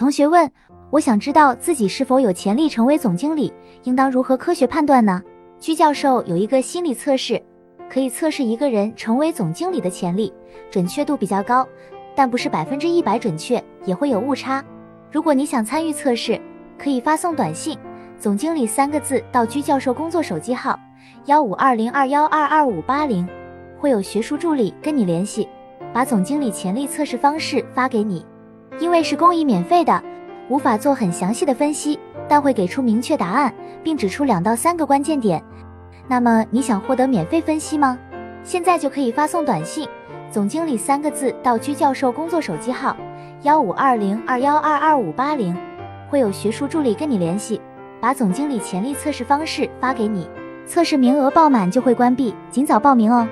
同学问：我想知道自己是否有潜力成为总经理，应当如何科学判断呢？居教授有一个心理测试，可以测试一个人成为总经理的潜力，准确度比较高，但不是百分之一百准确，也会有误差。如果你想参与测试，可以发送短信“总经理”三个字到居教授工作手机号幺五二零二幺二二五八零，会有学术助理跟你联系，把总经理潜力测试方式发给你。因为是公益免费的，无法做很详细的分析，但会给出明确答案，并指出两到三个关键点。那么你想获得免费分析吗？现在就可以发送短信“总经理”三个字到居教授工作手机号幺五二零二幺二二五八零，会有学术助理跟你联系，把总经理潜力测试方式发给你。测试名额爆满就会关闭，尽早报名哦。